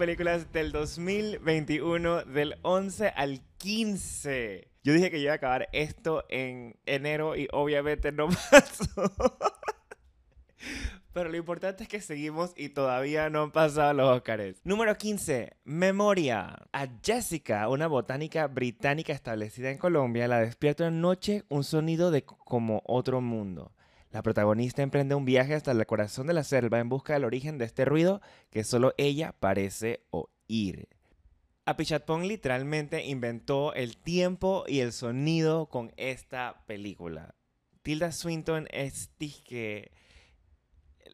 películas del 2021, del 11 al 15. Yo dije que iba a acabar esto en enero y obviamente no pasó. Pero lo importante es que seguimos y todavía no han pasado los Óscares. Número 15. Memoria. A Jessica, una botánica británica establecida en Colombia, la despierta una noche un sonido de como otro mundo. La protagonista emprende un viaje hasta el corazón de la selva en busca del origen de este ruido que solo ella parece oír. Apichatpong literalmente inventó el tiempo y el sonido con esta película. Tilda Swinton es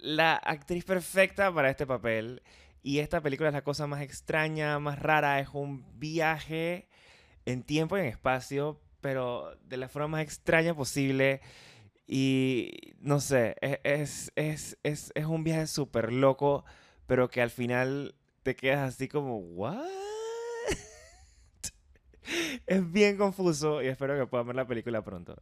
la actriz perfecta para este papel. Y esta película es la cosa más extraña, más rara. Es un viaje en tiempo y en espacio, pero de la forma más extraña posible. Y no sé, e-, es, es, es, es un viaje súper loco, pero que al final te quedas así como, ¿what? es bien confuso y espero que puedan ver la película pronto.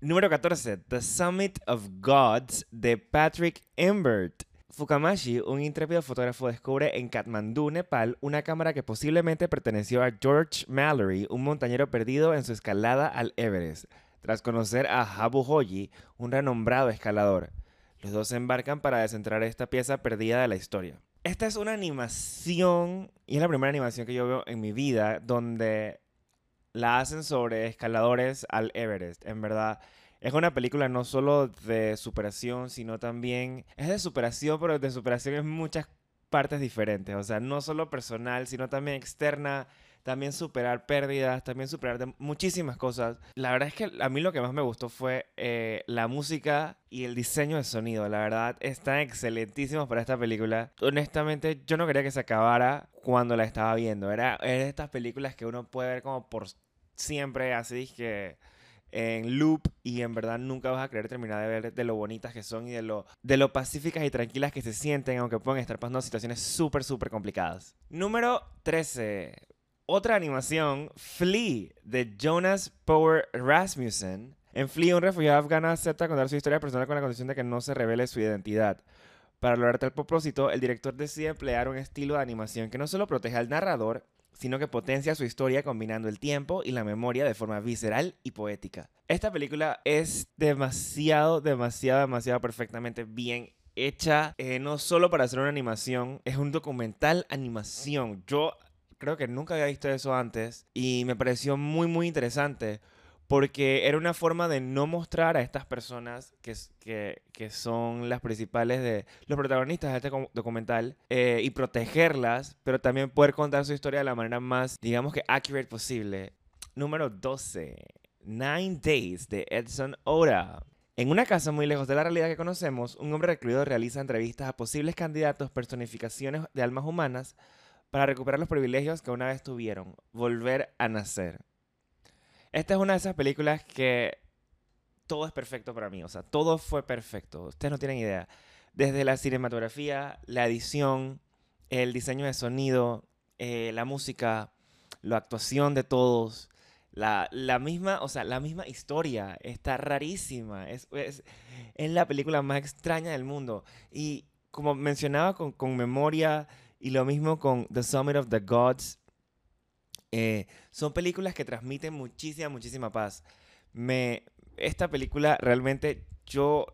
Número 14. The Summit of Gods de Patrick Embert. Fukamashi, un intrépido fotógrafo, descubre en Kathmandú, Nepal, una cámara que posiblemente perteneció a George Mallory, un montañero perdido en su escalada al Everest, tras conocer a Habu Hoyi, un renombrado escalador. Los dos se embarcan para descentrar esta pieza perdida de la historia. Esta es una animación, y es la primera animación que yo veo en mi vida, donde la hacen sobre escaladores al Everest. En verdad, es una película no solo de superación, sino también es de superación, pero de superación en muchas partes diferentes. O sea, no solo personal, sino también externa. También superar pérdidas, también superar muchísimas cosas. La verdad es que a mí lo que más me gustó fue eh, la música y el diseño de sonido. La verdad, están excelentísimos para esta película. Honestamente, yo no quería que se acabara cuando la estaba viendo. Era, era de estas películas que uno puede ver como por siempre, así que en loop y en verdad nunca vas a querer terminar de ver de lo bonitas que son y de lo, de lo pacíficas y tranquilas que se sienten, aunque pueden estar pasando situaciones súper, súper complicadas. Número 13. Otra animación, Flea, de Jonas Power Rasmussen. En Flea, un refugiado afgano acepta contar su historia personal con la condición de que no se revele su identidad. Para lograr tal propósito, el director decide emplear un estilo de animación que no solo protege al narrador, sino que potencia su historia combinando el tiempo y la memoria de forma visceral y poética. Esta película es demasiado, demasiado, demasiado perfectamente bien hecha, eh, no solo para hacer una animación, es un documental animación. Yo creo que nunca había visto eso antes y me pareció muy, muy interesante porque era una forma de no mostrar a estas personas que, que, son las principales de los protagonistas de este documental eh, y protegerlas, pero también poder contar su historia de la manera más, digamos que accurate posible. Número 12. Nine Days de Edson Ora. En una casa muy lejos de la realidad que conocemos, un hombre recluido realiza entrevistas a posibles candidatos, personificaciones de almas humanas, para recuperar los privilegios que una vez tuvieron, volver a nacer. Esta es una de esas películas que todo es perfecto para mí. O sea, todo fue perfecto. Ustedes no tienen idea. Desde la cinematografía, la edición, el diseño de sonido, eh, la música, la actuación de todos, la, misma, o sea, la misma historia está rarísima. Es, es, la película más extraña del mundo. Y como mencionaba con, con memoria y lo mismo con The Summit of the Gods, eh, son películas que transmiten muchísima, muchísima paz. Me, esta película realmente yo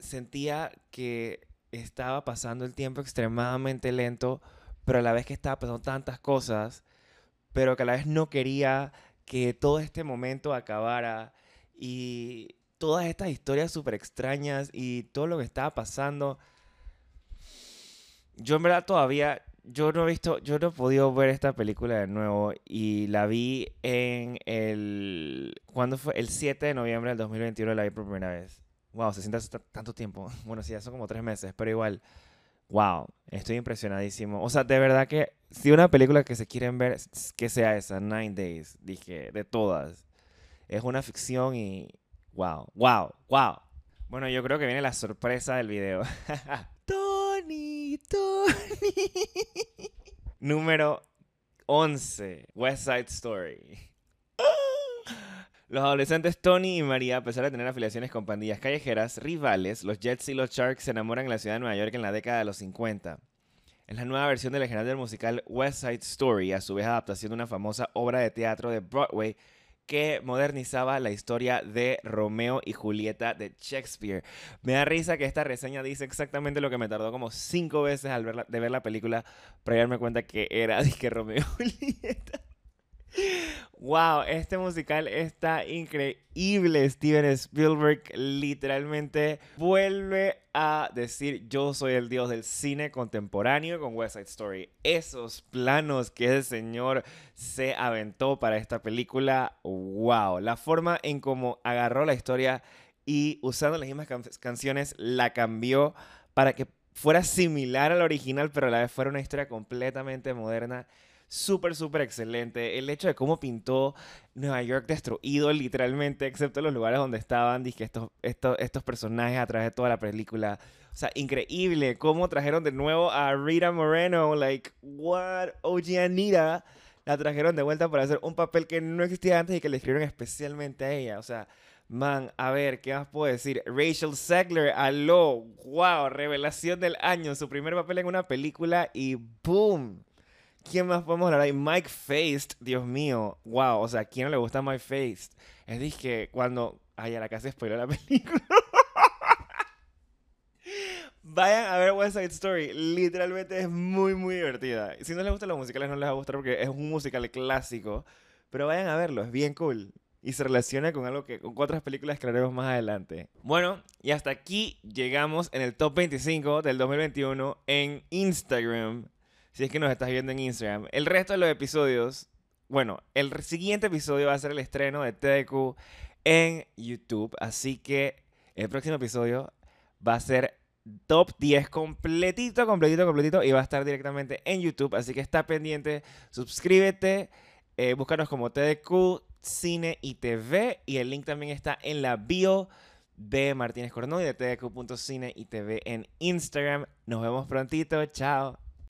sentía que estaba pasando el tiempo extremadamente lento, pero a la vez que estaba pasando tantas cosas, pero que a la vez no quería que todo este momento acabara y todas estas historias súper extrañas y todo lo que estaba pasando. Yo en verdad todavía, yo no he visto, yo no he podido ver esta película de nuevo y la vi en el, ¿cuándo fue? El 7 de noviembre del 2021 la vi por primera vez. Wow, se siente tanto tiempo. Bueno, sí, ya son como tres meses, pero igual, wow, estoy impresionadísimo. O sea, de verdad que si una película que se quieren ver, que sea esa, Nine Days, dije, de todas. Es una ficción y wow, wow, wow. Bueno, yo creo que viene la sorpresa del video. Número 11. West Side Story. Los adolescentes Tony y María, a pesar de tener afiliaciones con pandillas callejeras rivales, los Jets y los Sharks se enamoran en la ciudad de Nueva York en la década de los 50. Es la nueva versión del legendario musical West Side Story, a su vez adaptación de una famosa obra de teatro de Broadway que modernizaba la historia de Romeo y Julieta de Shakespeare. Me da risa que esta reseña dice exactamente lo que me tardó como cinco veces al ver de ver la película para darme cuenta que era Romeo y Julieta. Wow, este musical está increíble. Steven Spielberg literalmente vuelve a decir yo soy el dios del cine contemporáneo con West Side Story. Esos planos que ese señor se aventó para esta película, wow. La forma en cómo agarró la historia y usando las mismas canciones la cambió para que fuera similar al original, pero a la vez fuera una historia completamente moderna súper, súper excelente. El hecho de cómo pintó Nueva York destruido literalmente, excepto los lugares donde estaban dije, estos, estos, estos personajes a través de toda la película. O sea, increíble cómo trajeron de nuevo a Rita Moreno, like, what, OG Anita. La trajeron de vuelta para hacer un papel que no existía antes y que le escribieron especialmente a ella. O sea, Man, a ver, ¿qué más puedo decir? Rachel Zegler, aló, wow, revelación del año, su primer papel en una película y boom, ¿Quién más podemos hablar ahí? Mike Faced, Dios mío. Wow, o sea, ¿a quién no le gusta Mike Faced? Es que cuando. Ay, a la casa spoiló la película. Vayan a ver West Side Story. Literalmente es muy, muy divertida. Si no les gustan los musicales, no les va a gustar porque es un musical clásico. Pero vayan a verlo, es bien cool. Y se relaciona con algo que con otras películas que haremos más adelante. Bueno, y hasta aquí llegamos en el top 25 del 2021 en Instagram si es que nos estás viendo en Instagram. El resto de los episodios, bueno, el siguiente episodio va a ser el estreno de TDQ en YouTube. Así que el próximo episodio va a ser top 10 completito, completito, completito y va a estar directamente en YouTube. Así que está pendiente, suscríbete, eh, búscanos como TDQ, Cine y TV y el link también está en la bio de Martínez Coronó y de tdq.cine y TV en Instagram. Nos vemos prontito, chao.